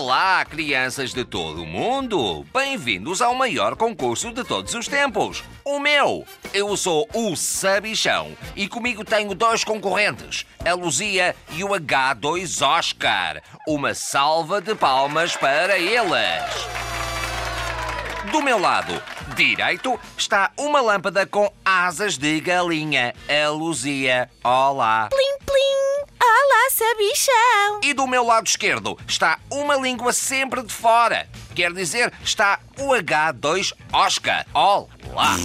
Olá, crianças de todo o mundo! Bem-vindos ao maior concurso de todos os tempos, o meu! Eu sou o Sabichão e comigo tenho dois concorrentes, a Luzia e o H2 Oscar. Uma salva de palmas para eles! Do meu lado direito está uma lâmpada com asas de galinha, a Luzia. Olá! Plim, sabichão! E do meu lado esquerdo está uma língua sempre de fora. Quer dizer, está o H2 Oscar. Olá!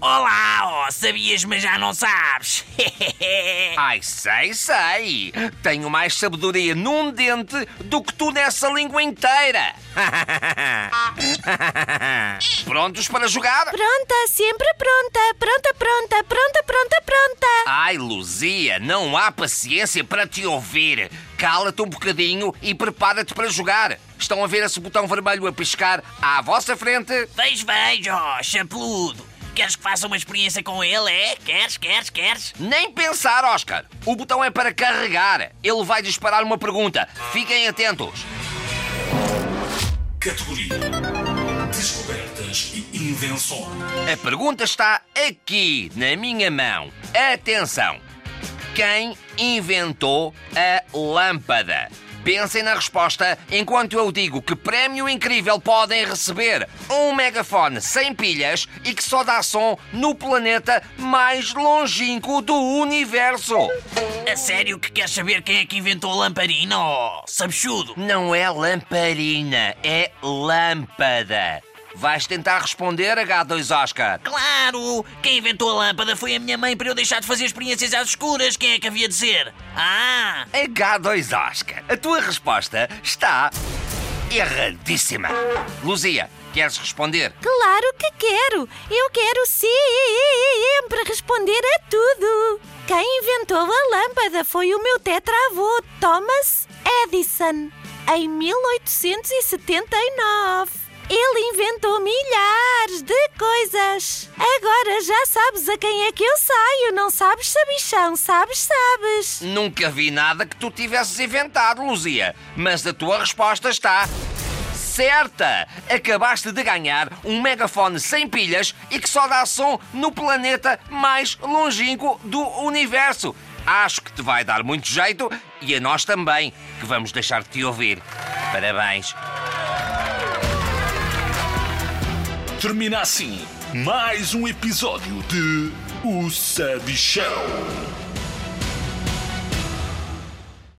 Olá, oh, sabias, mas já não sabes. Ai, sei, sei. Tenho mais sabedoria num dente do que tu nessa língua inteira. Prontos para jogar? Pronta, sempre pronta, pronta, pronta, pronta, pronta, pronta. Ai, Luzia, não há paciência para te ouvir. Cala-te um bocadinho e prepara-te para jogar. Estão a ver esse botão vermelho a piscar à vossa frente? Vejo, vejo, oh, chapeludo. Queres que faça uma experiência com ele, é? Queres, queres, queres? Nem pensar, Oscar. O botão é para carregar. Ele vai disparar uma pergunta. Fiquem atentos. Categoria Descobertas e Invenções. A pergunta está aqui, na minha mão. Atenção! Quem inventou a lâmpada? Pensem na resposta enquanto eu digo que prémio incrível podem receber um megafone sem pilhas e que só dá som no planeta mais longínquo do universo. A sério que queres saber quem é que inventou a lamparina, oh, sabichudo? Não é lamparina, é lâmpada. Vais tentar responder, H2 Oscar? Claro! Quem inventou a lâmpada foi a minha mãe para eu deixar de fazer experiências às escuras. Quem é que havia de ser? Ah! H2 Oscar, a tua resposta está erradíssima. Luzia, queres responder? Claro que quero! Eu quero sempre responder a tudo! Quem inventou a lâmpada foi o meu tetravô, Thomas Edison, em 1879. Ele inventou milhares de coisas. Agora já sabes a quem é que eu saio, não sabes, sabichão? Sabes, sabes. Nunca vi nada que tu tivesses inventado, Luzia. Mas a tua resposta está certa! Acabaste de ganhar um megafone sem pilhas e que só dá som no planeta mais longínquo do universo. Acho que te vai dar muito jeito e a nós também, que vamos deixar de te ouvir. Parabéns! Termina assim mais um episódio de O Sabichão.